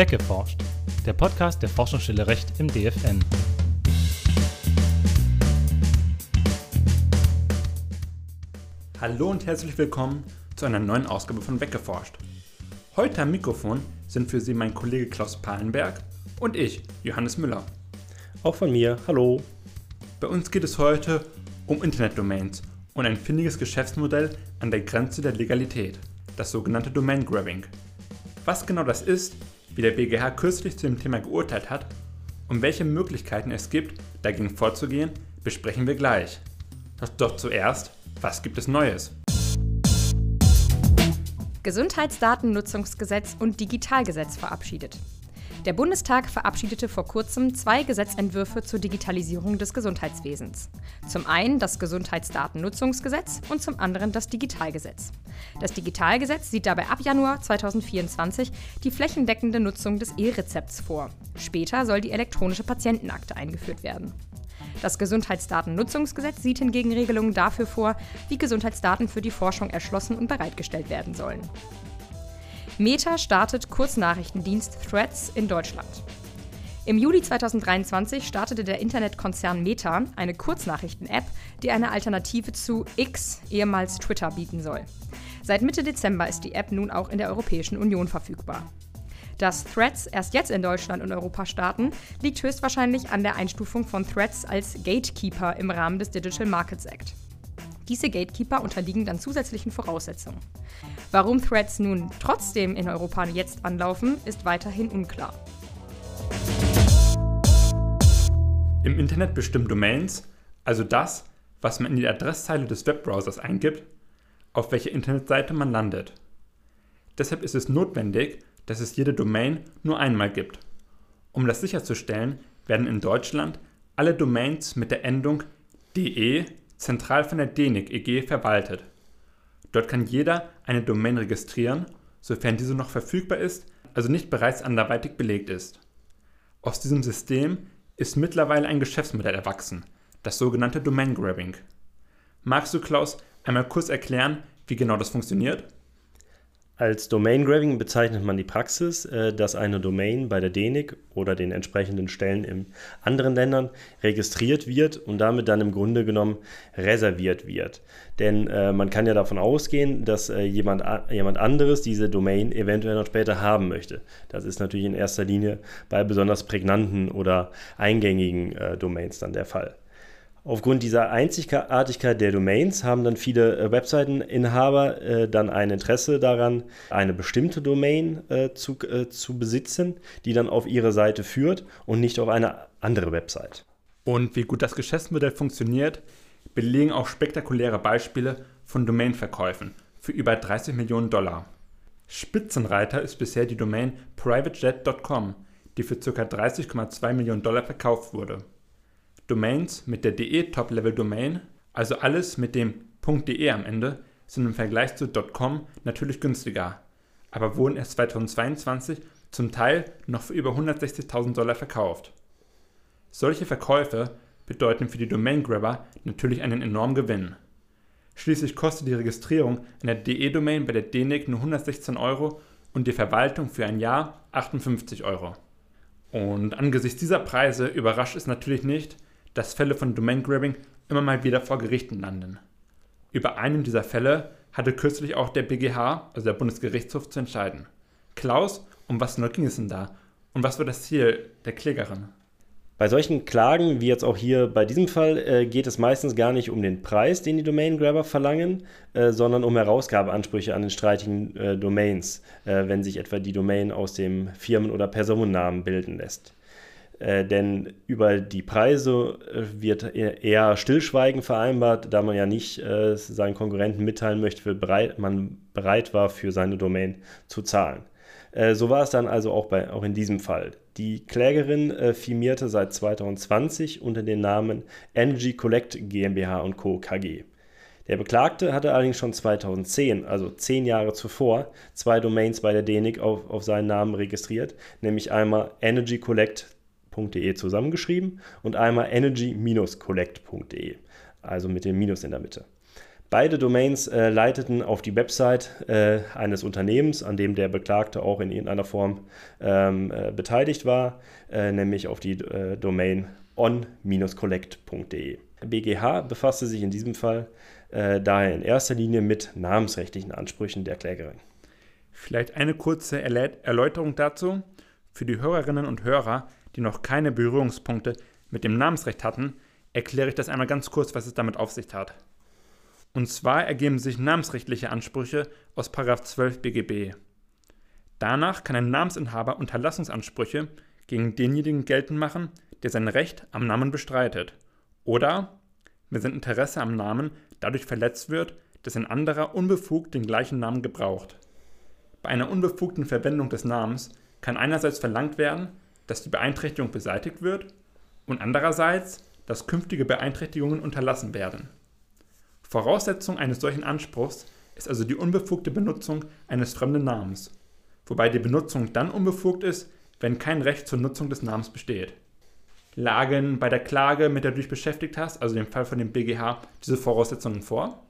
Weggeforscht, der Podcast der Forschungsstelle Recht im DFN. Hallo und herzlich willkommen zu einer neuen Ausgabe von Weggeforscht. Heute am Mikrofon sind für Sie mein Kollege Klaus Palenberg und ich, Johannes Müller. Auch von mir, hallo. Bei uns geht es heute um Internetdomains und ein findiges Geschäftsmodell an der Grenze der Legalität, das sogenannte Domain Grabbing. Was genau das ist, wie der BGH kürzlich zu dem Thema geurteilt hat und welche Möglichkeiten es gibt, dagegen vorzugehen, besprechen wir gleich. Doch zuerst, was gibt es Neues? Gesundheitsdatennutzungsgesetz und Digitalgesetz verabschiedet. Der Bundestag verabschiedete vor kurzem zwei Gesetzentwürfe zur Digitalisierung des Gesundheitswesens. Zum einen das Gesundheitsdatennutzungsgesetz und zum anderen das Digitalgesetz. Das Digitalgesetz sieht dabei ab Januar 2024 die flächendeckende Nutzung des E-Rezepts vor. Später soll die elektronische Patientenakte eingeführt werden. Das Gesundheitsdatennutzungsgesetz sieht hingegen Regelungen dafür vor, wie Gesundheitsdaten für die Forschung erschlossen und bereitgestellt werden sollen. Meta startet Kurznachrichtendienst Threads in Deutschland. Im Juli 2023 startete der Internetkonzern Meta eine Kurznachrichten-App, die eine Alternative zu X, ehemals Twitter, bieten soll. Seit Mitte Dezember ist die App nun auch in der Europäischen Union verfügbar. Dass Threads erst jetzt in Deutschland und Europa starten, liegt höchstwahrscheinlich an der Einstufung von Threads als Gatekeeper im Rahmen des Digital Markets Act. Diese Gatekeeper unterliegen dann zusätzlichen Voraussetzungen. Warum Threads nun trotzdem in Europa jetzt anlaufen, ist weiterhin unklar. Im Internet bestimmen Domains, also das, was man in die Adresszeile des Webbrowsers eingibt, auf welcher Internetseite man landet. Deshalb ist es notwendig, dass es jede Domain nur einmal gibt. Um das sicherzustellen, werden in Deutschland alle Domains mit der Endung de zentral von der DENIC EG verwaltet. Dort kann jeder eine Domain registrieren, sofern diese noch verfügbar ist, also nicht bereits anderweitig belegt ist. Aus diesem System ist mittlerweile ein Geschäftsmodell erwachsen, das sogenannte Domain Grabbing. Magst du, Klaus, einmal kurz erklären, wie genau das funktioniert? Als Domain Grabbing bezeichnet man die Praxis, äh, dass eine Domain bei der DENIC oder den entsprechenden Stellen in anderen Ländern registriert wird und damit dann im Grunde genommen reserviert wird. Denn äh, man kann ja davon ausgehen, dass äh, jemand, jemand anderes diese Domain eventuell noch später haben möchte. Das ist natürlich in erster Linie bei besonders prägnanten oder eingängigen Domains dann der Fall. Aufgrund dieser Einzigartigkeit der Domains haben dann viele äh, Webseiteninhaber äh, dann ein Interesse daran, eine bestimmte Domain äh, zu, äh, zu besitzen, die dann auf ihre Seite führt und nicht auf eine andere Website. Und wie gut das Geschäftsmodell funktioniert, belegen auch spektakuläre Beispiele von Domainverkäufen für über 30 Millionen Dollar. Spitzenreiter ist bisher die Domain privatejet.com, die für ca. 30,2 Millionen Dollar verkauft wurde. Domains mit der DE Top-Level-Domain, also alles mit dem .de am Ende, sind im Vergleich zu .com natürlich günstiger, aber wurden erst 2022 zum Teil noch für über 160.000 Dollar verkauft. Solche Verkäufe bedeuten für die Domain-Grabber natürlich einen enormen Gewinn. Schließlich kostet die Registrierung einer DE-Domain bei der DNIC nur 116 Euro und die Verwaltung für ein Jahr 58 Euro. Und angesichts dieser Preise überrascht es natürlich nicht, dass Fälle von Domain Grabbing immer mal wieder vor Gerichten landen. Über einen dieser Fälle hatte kürzlich auch der BGH, also der Bundesgerichtshof, zu entscheiden. Klaus, um was genau ging es denn da? Und was war das Ziel der Klägerin? Bei solchen Klagen, wie jetzt auch hier bei diesem Fall, äh, geht es meistens gar nicht um den Preis, den die Domain-Grabber verlangen, äh, sondern um Herausgabeansprüche an den streitigen äh, Domains, wenn sich etwa die Domain aus dem Firmen- oder Personennamen bilden lässt. Äh, denn über die Preise äh, wird eher Stillschweigen vereinbart, da man ja nicht äh, seinen Konkurrenten mitteilen möchte, wie bereit, man bereit war, für seine Domain zu zahlen. Äh, so war es dann also auch, bei, auch in diesem Fall. Die Klägerin äh, firmierte seit 2020 unter dem Namen Energy Collect GmbH Co. KG. Der Beklagte hatte allerdings schon 2010, also zehn Jahre zuvor, zwei Domains bei der DENIC auf, auf seinen Namen registriert, nämlich einmal Energy Collect collect.de zusammengeschrieben und einmal energy-collect.de, also mit dem Minus in der Mitte. Beide Domains äh, leiteten auf die Website äh, eines Unternehmens, an dem der Beklagte auch in irgendeiner Form ähm, äh, beteiligt war, äh, nämlich auf die äh, Domain on-collect.de. BGH befasste sich in diesem Fall äh, daher in erster Linie mit namensrechtlichen Ansprüchen der Klägerin. Vielleicht eine kurze Erläuterung dazu. Für die Hörerinnen und Hörer, die noch keine Berührungspunkte mit dem Namensrecht hatten, erkläre ich das einmal ganz kurz, was es damit auf sich hat. Und zwar ergeben sich namensrechtliche Ansprüche aus 12 BGB. Danach kann ein Namensinhaber Unterlassungsansprüche gegen denjenigen geltend machen, der sein Recht am Namen bestreitet. Oder, wenn sein Interesse am Namen dadurch verletzt wird, dass ein anderer unbefugt den gleichen Namen gebraucht. Bei einer unbefugten Verwendung des Namens kann einerseits verlangt werden, dass die Beeinträchtigung beseitigt wird und andererseits, dass künftige Beeinträchtigungen unterlassen werden. Voraussetzung eines solchen Anspruchs ist also die unbefugte Benutzung eines fremden Namens, wobei die Benutzung dann unbefugt ist, wenn kein Recht zur Nutzung des Namens besteht. Lagen bei der Klage, mit der du dich beschäftigt hast, also dem Fall von dem BGH, diese Voraussetzungen vor?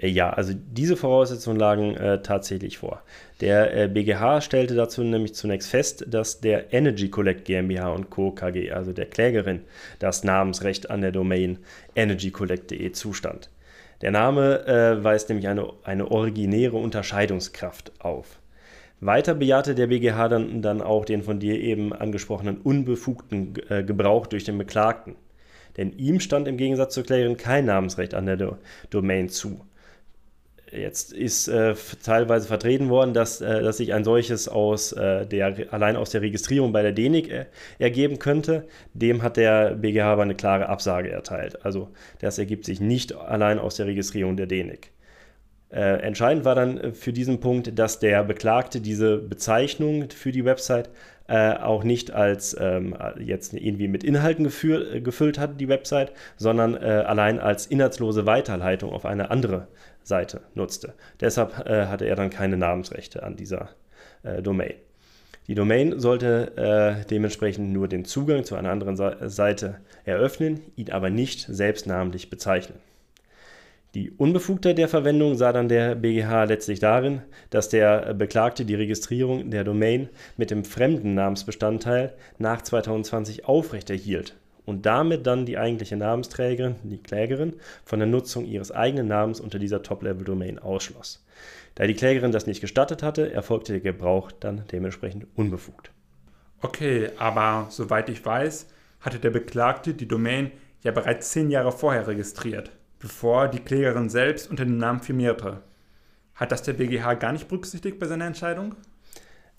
Äh, ja, also diese Voraussetzungen lagen äh, tatsächlich vor. Der äh, BGH stellte dazu nämlich zunächst fest, dass der Energy Collect GmbH Co. KG, also der Klägerin, das Namensrecht an der Domain energycollect.de zustand. Der Name äh, weist nämlich eine, eine originäre Unterscheidungskraft auf. Weiter bejahte der BGH dann, dann auch den von dir eben angesprochenen unbefugten äh, Gebrauch durch den Beklagten. Denn ihm stand im Gegensatz zur Klägerin kein Namensrecht an der Do Domain zu. Jetzt ist äh, teilweise vertreten worden, dass, äh, dass sich ein solches aus äh, der, allein aus der Registrierung bei der DENIC äh, ergeben könnte. Dem hat der BGH aber eine klare Absage erteilt. Also das ergibt sich nicht allein aus der Registrierung der DENIC. Äh, entscheidend war dann äh, für diesen Punkt, dass der Beklagte diese Bezeichnung für die Website auch nicht als ähm, jetzt irgendwie mit Inhalten gefühl, gefüllt hat, die Website, sondern allein als inhaltslose Weiterleitung auf eine andere Seite nutzte. Deshalb äh, hatte er dann keine Namensrechte an dieser äh, Domain. Die Domain sollte äh, dementsprechend nur den Zugang zu einer anderen Seite eröffnen, ihn aber nicht selbst namentlich bezeichnen. Die Unbefugtheit der Verwendung sah dann der BGH letztlich darin, dass der Beklagte die Registrierung der Domain mit dem fremden Namensbestandteil nach 2020 aufrechterhielt und damit dann die eigentliche Namensträgerin, die Klägerin, von der Nutzung ihres eigenen Namens unter dieser Top-Level-Domain ausschloss. Da die Klägerin das nicht gestattet hatte, erfolgte der Gebrauch dann dementsprechend unbefugt. Okay, aber soweit ich weiß, hatte der Beklagte die Domain ja bereits zehn Jahre vorher registriert, bevor die Klägerin selbst unter dem Namen firmierte. Hat das der BGH gar nicht berücksichtigt bei seiner Entscheidung?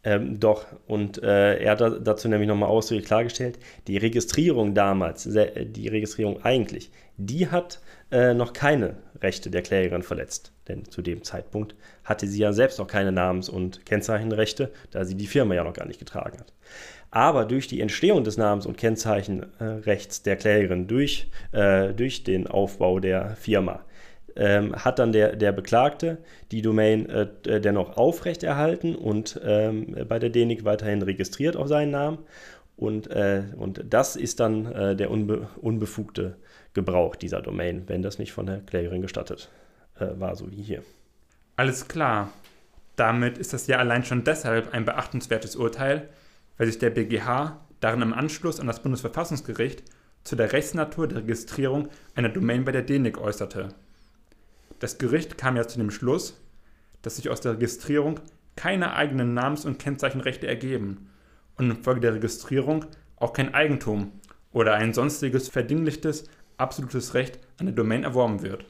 Ähm, doch, und äh, er hat dazu nämlich nochmal ausdrücklich klargestellt, die Registrierung damals, die Registrierung eigentlich, die hat äh, noch keine Rechte der Klägerin verletzt. Denn zu dem Zeitpunkt hatte sie ja selbst noch keine Namens- und Kennzeichenrechte, da sie die Firma ja noch gar nicht getragen hat. Aber durch die Entstehung des Namens- und Kennzeichenrechts der Klägerin, durch, äh, durch den Aufbau der Firma, ähm, hat dann der, der Beklagte die Domain äh, dennoch aufrechterhalten und ähm, bei der DENIC weiterhin registriert auf seinen Namen. Und, äh, und das ist dann äh, der unbe unbefugte Gebrauch dieser Domain, wenn das nicht von der Klägerin gestattet äh, war, so wie hier. Alles klar. Damit ist das ja allein schon deshalb ein beachtenswertes Urteil, weil sich der BGH darin im Anschluss an das Bundesverfassungsgericht zu der Rechtsnatur der Registrierung einer Domain bei der DENIC äußerte. Das Gericht kam ja zu dem Schluss, dass sich aus der Registrierung keine eigenen Namens- und Kennzeichenrechte ergeben und infolge der Registrierung auch kein Eigentum oder ein sonstiges verdinglichtes absolutes Recht an der Domain erworben wird.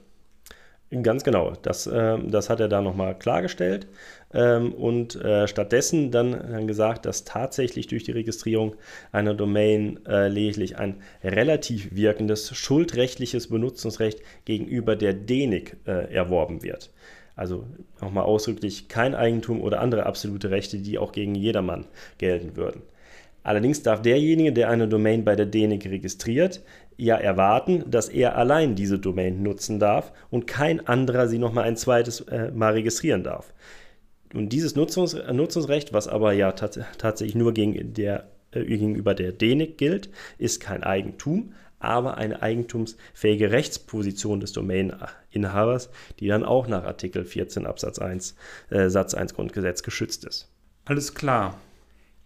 Ganz genau, das, äh, das hat er da nochmal klargestellt ähm, und äh, stattdessen dann, gesagt, dass tatsächlich durch die Registrierung einer Domain äh, lediglich ein relativ wirkendes schuldrechtliches Benutzungsrecht gegenüber der DENIC äh, erworben wird. Also nochmal ausdrücklich kein Eigentum oder andere absolute Rechte, die auch gegen jedermann gelten würden. Allerdings darf derjenige, der eine Domain bei der DENIC registriert, ja erwarten, dass er allein diese Domain nutzen darf und kein anderer sie nochmal ein zweites äh, Mal registrieren darf. Und dieses Nutzungs Nutzungsrecht, was aber ja tats tatsächlich nur gegen der, äh, gegenüber der DENIC gilt, ist kein Eigentum, aber eine eigentumsfähige Rechtsposition des Domaininhabers, die dann auch nach Artikel 14 Absatz 1 äh, Satz 1 Grundgesetz geschützt ist. Alles klar.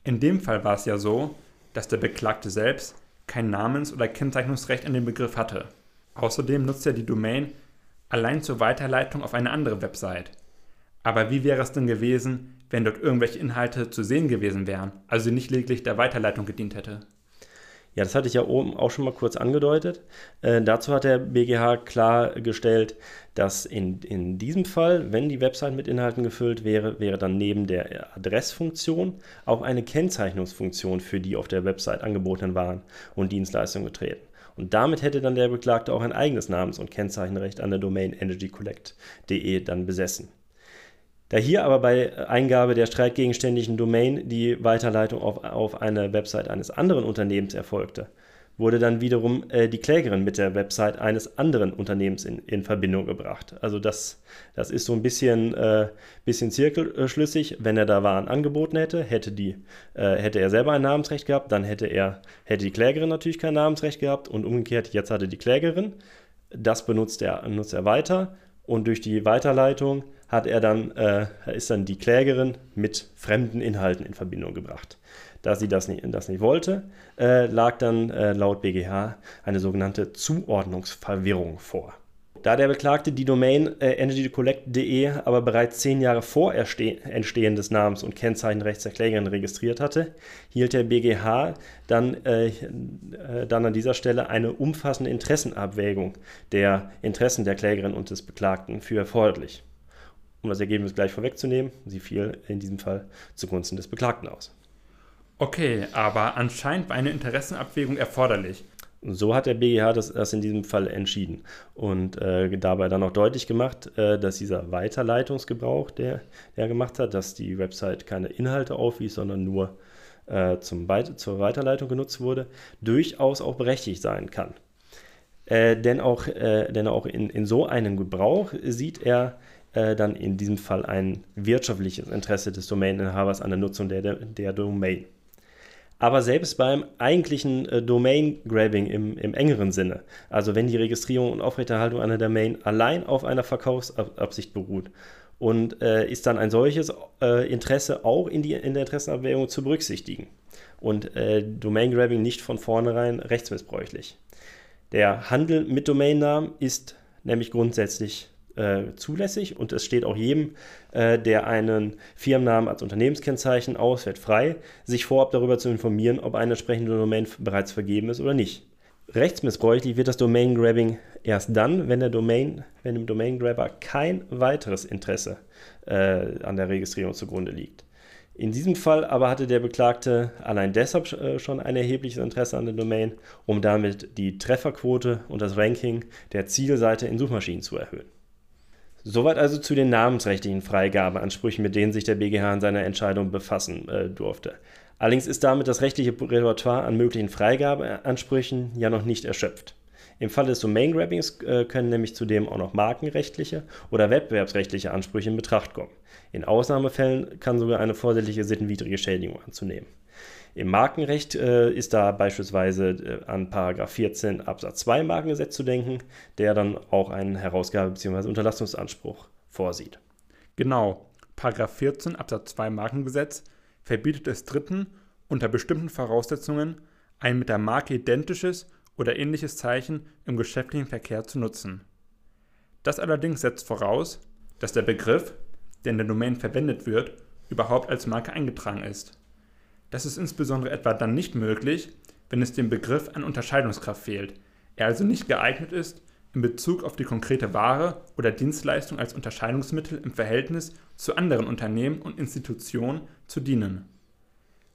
In dem Fall war es ja so, dass der Beklagte selbst kein Namens- oder Kennzeichnungsrecht an den Begriff hatte. Außerdem nutzt er die Domain allein zur Weiterleitung auf eine andere Website. Aber wie wäre es denn gewesen, wenn dort irgendwelche Inhalte zu sehen gewesen wären, also nicht lediglich der Weiterleitung gedient hätte? Ja, das hatte ich ja oben auch schon mal kurz angedeutet. Äh, dazu hat der BGH klargestellt, dass in, in diesem Fall, wenn die Website mit Inhalten gefüllt wäre, wäre dann neben der Adressfunktion auch eine Kennzeichnungsfunktion für die auf der Website angebotenen Waren und Dienstleistungen getreten. Und damit hätte dann der Beklagte auch ein eigenes Namens- und Kennzeichenrecht an der Domain energycollect.de dann besessen. Da hier aber bei Eingabe der streitgegenständlichen Domain die Weiterleitung auf, auf eine Website eines anderen Unternehmens erfolgte, wurde dann wiederum äh, die Klägerin mit der Website eines anderen Unternehmens in, in Verbindung gebracht. Also das, das ist so ein bisschen, äh, bisschen zirkelschlüssig. Wenn er da Waren angeboten hätte, hätte, die, äh, hätte er selber ein Namensrecht gehabt, dann hätte, er, hätte die Klägerin natürlich kein Namensrecht gehabt und umgekehrt, jetzt hatte die Klägerin. Das benutzt er, nutzt er weiter und durch die Weiterleitung hat er dann, äh, ist dann die Klägerin mit fremden Inhalten in Verbindung gebracht. Da sie das nicht, das nicht wollte, äh, lag dann äh, laut BGH eine sogenannte Zuordnungsverwirrung vor. Da der Beklagte die Domain äh, energycollect.de aber bereits zehn Jahre vor Entstehen des Namens und Kennzeichenrechts der Klägerin registriert hatte, hielt der BGH dann, äh, äh, dann an dieser Stelle eine umfassende Interessenabwägung der Interessen der Klägerin und des Beklagten für erforderlich. Um das Ergebnis gleich vorwegzunehmen, sie fiel in diesem Fall zugunsten des Beklagten aus. Okay, aber anscheinend war eine Interessenabwägung erforderlich. So hat der BGH das, das in diesem Fall entschieden und äh, dabei dann auch deutlich gemacht, äh, dass dieser Weiterleitungsgebrauch, der er gemacht hat, dass die Website keine Inhalte aufwies, sondern nur äh, zum zur Weiterleitung genutzt wurde, durchaus auch berechtigt sein kann. Äh, denn auch, äh, denn auch in, in so einem Gebrauch sieht er äh, dann in diesem Fall ein wirtschaftliches Interesse des Domaininhabers an der Nutzung der, der, Domain. Aber selbst beim eigentlichen äh, Domain-Grabbing im, im, engeren Sinne, also wenn die Registrierung und Aufrechterhaltung einer Domain allein auf einer Verkaufsabsicht beruht und äh, ist dann ein solches äh, Interesse auch in, die, in der Interessenabwägung zu berücksichtigen und äh, Domain-Grabbing nicht von vornherein rechtsmissbräuchlich. Der Handel mit Domainnamen ist nämlich grundsätzlich äh, zulässig und es steht auch jedem, äh, der einen Firmennamen als Unternehmenskennzeichen auswählt, frei, sich vorab darüber zu informieren, ob eine entsprechende Domain bereits vergeben ist oder nicht. Rechtsmissbräuchlich wird das Domain-Grabbing erst dann, wenn, der Domain, wenn dem Domain-Grabber kein weiteres Interesse äh, an der Registrierung zugrunde liegt. In diesem Fall aber hatte der Beklagte allein deshalb äh, schon ein erhebliches Interesse an der Domain, um damit die Trefferquote und das Ranking der Zielseite in Suchmaschinen zu erhöhen. Soweit also zu den namensrechtlichen Freigabeansprüchen, mit denen sich der BGH in seiner Entscheidung befassen äh, durfte. Allerdings ist damit das rechtliche Repertoire an möglichen Freigabeansprüchen ja noch nicht erschöpft. Im Falle des Domain-Grabbings äh, können nämlich zudem auch noch markenrechtliche oder wettbewerbsrechtliche Ansprüche in Betracht kommen. In Ausnahmefällen kann sogar eine vorsätzliche sittenwidrige Schädigung anzunehmen. Im Markenrecht äh, ist da beispielsweise äh, an 14 Absatz 2 Markengesetz zu denken, der dann auch einen Herausgabe- bzw. Unterlassungsanspruch vorsieht. Genau, 14 Absatz 2 Markengesetz verbietet es Dritten unter bestimmten Voraussetzungen ein mit der Marke identisches oder ähnliches Zeichen im geschäftlichen Verkehr zu nutzen. Das allerdings setzt voraus, dass der Begriff, der in der Domain verwendet wird, überhaupt als Marke eingetragen ist. Das ist insbesondere etwa dann nicht möglich, wenn es dem Begriff an Unterscheidungskraft fehlt, er also nicht geeignet ist, in Bezug auf die konkrete Ware oder Dienstleistung als Unterscheidungsmittel im Verhältnis zu anderen Unternehmen und Institutionen zu dienen.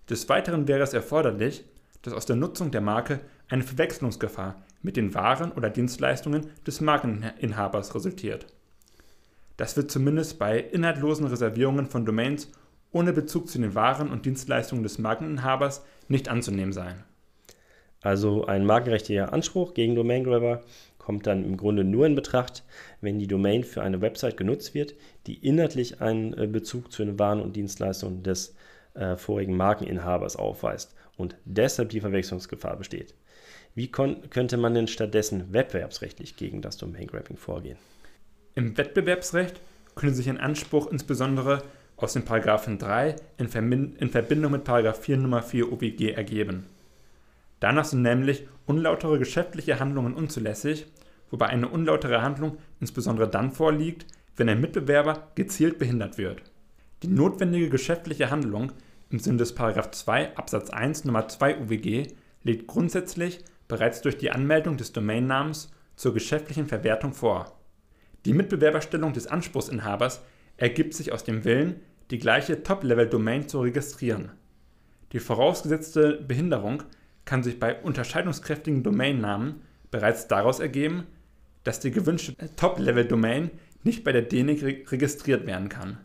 Des Weiteren wäre es erforderlich, dass aus der Nutzung der Marke eine Verwechslungsgefahr mit den Waren oder Dienstleistungen des Markeninhabers resultiert. Das wird zumindest bei inhaltlosen Reservierungen von Domains ohne Bezug zu den Waren und Dienstleistungen des Markeninhabers nicht anzunehmen sein. Also ein markenrechtlicher Anspruch gegen Domain Grabber kommt dann im Grunde nur in Betracht, wenn die Domain für eine Website genutzt wird, die inhaltlich einen äh, Bezug zu den Waren und Dienstleistungen des äh, vorigen Markeninhabers aufweist und deshalb die Verwechslungsgefahr besteht. Wie könnte man denn stattdessen wettbewerbsrechtlich gegen das Domain Grabbing vorgehen? Im Wettbewerbsrecht könnte sich ein Anspruch insbesondere aus den Paragraphen 3 in, in Verbindung mit Paragraph 4 Nummer 4 OWG ergeben. Danach sind nämlich unlautere geschäftliche Handlungen unzulässig, wobei eine unlautere Handlung insbesondere dann vorliegt, wenn ein Mitbewerber gezielt behindert wird. Die notwendige geschäftliche Handlung im Sinne des 2 Absatz 1 Nummer 2 UWG liegt grundsätzlich bereits durch die Anmeldung des Domainnamens zur geschäftlichen Verwertung vor. Die Mitbewerberstellung des Anspruchsinhabers ergibt sich aus dem Willen, die gleiche Top-Level-Domain zu registrieren. Die vorausgesetzte Behinderung kann sich bei unterscheidungskräftigen Domainnamen bereits daraus ergeben, dass die gewünschte Top-Level-Domain nicht bei der DENIC registriert werden kann.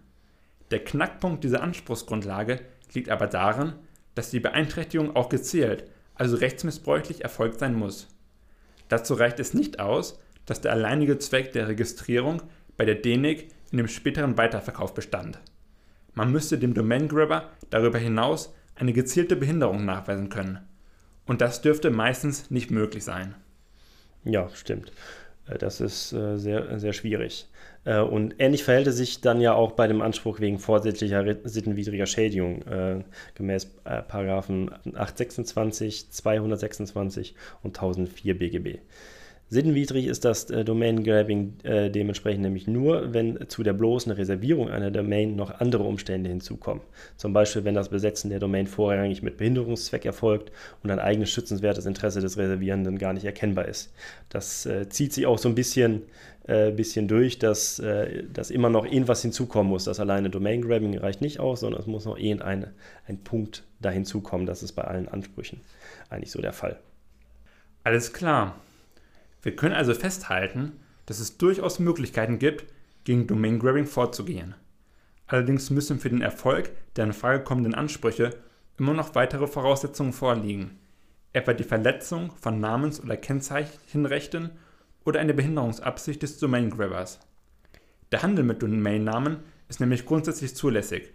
Der Knackpunkt dieser Anspruchsgrundlage liegt aber darin, dass die Beeinträchtigung auch gezielt, also rechtsmissbräuchlich erfolgt sein muss. Dazu reicht es nicht aus, dass der alleinige Zweck der Registrierung bei der DENIC in dem späteren Weiterverkauf bestand. Man müsste dem Domain Grabber darüber hinaus eine gezielte Behinderung nachweisen können. Und das dürfte meistens nicht möglich sein. Ja, stimmt. Äh, das ist äh, sehr, sehr schwierig. Äh, und ähnlich verhält es sich dann ja auch bei dem Anspruch wegen vorsätzlicher sittenwidriger Schädigung gemäß Paragraphen 826, 226 und 1004 BGB. Sinnwidrig ist das äh, Domain-Grabbing äh, dementsprechend nämlich nur, wenn zu der bloßen Reservierung einer Domain noch andere Umstände hinzukommen. Zum Beispiel, wenn das Besetzen der Domain vorrangig mit Behinderungszweck erfolgt und ein eigenes schützenswertes Interesse des Reservierenden gar nicht erkennbar ist. Das äh, zieht sich auch so ein bisschen, äh, bisschen durch, dass, äh, dass immer noch irgendwas hinzukommen muss. Das alleine Domain-Grabbing reicht nicht aus, sondern es muss noch irgendein ein Punkt da hinzukommen. Das ist bei allen Ansprüchen eigentlich so der Fall. Alles klar. Wir können also festhalten, dass es durchaus Möglichkeiten gibt, gegen Domain Grabbing vorzugehen. Allerdings müssen für den Erfolg der in Frage kommenden Ansprüche immer noch weitere Voraussetzungen vorliegen, etwa die Verletzung von Namens- oder Kennzeichenrechten oder eine Behinderungsabsicht des Domain Grabbers. Der Handel mit Domainnamen ist nämlich grundsätzlich zulässig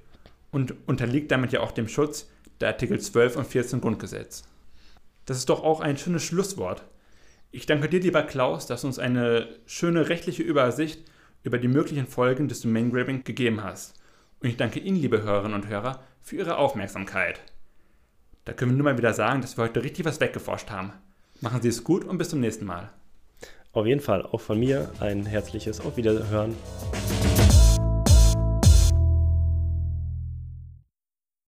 und unterliegt damit ja auch dem Schutz der Artikel 12 und 14 Grundgesetz. Das ist doch auch ein schönes Schlusswort ich danke dir, lieber Klaus, dass du uns eine schöne rechtliche Übersicht über die möglichen Folgen des Domain Grabbing gegeben hast. Und ich danke Ihnen, liebe Hörerinnen und Hörer, für Ihre Aufmerksamkeit. Da können wir nur mal wieder sagen, dass wir heute richtig was weggeforscht haben. Machen Sie es gut und bis zum nächsten Mal. Auf jeden Fall auch von mir ein herzliches Auf Wiederhören.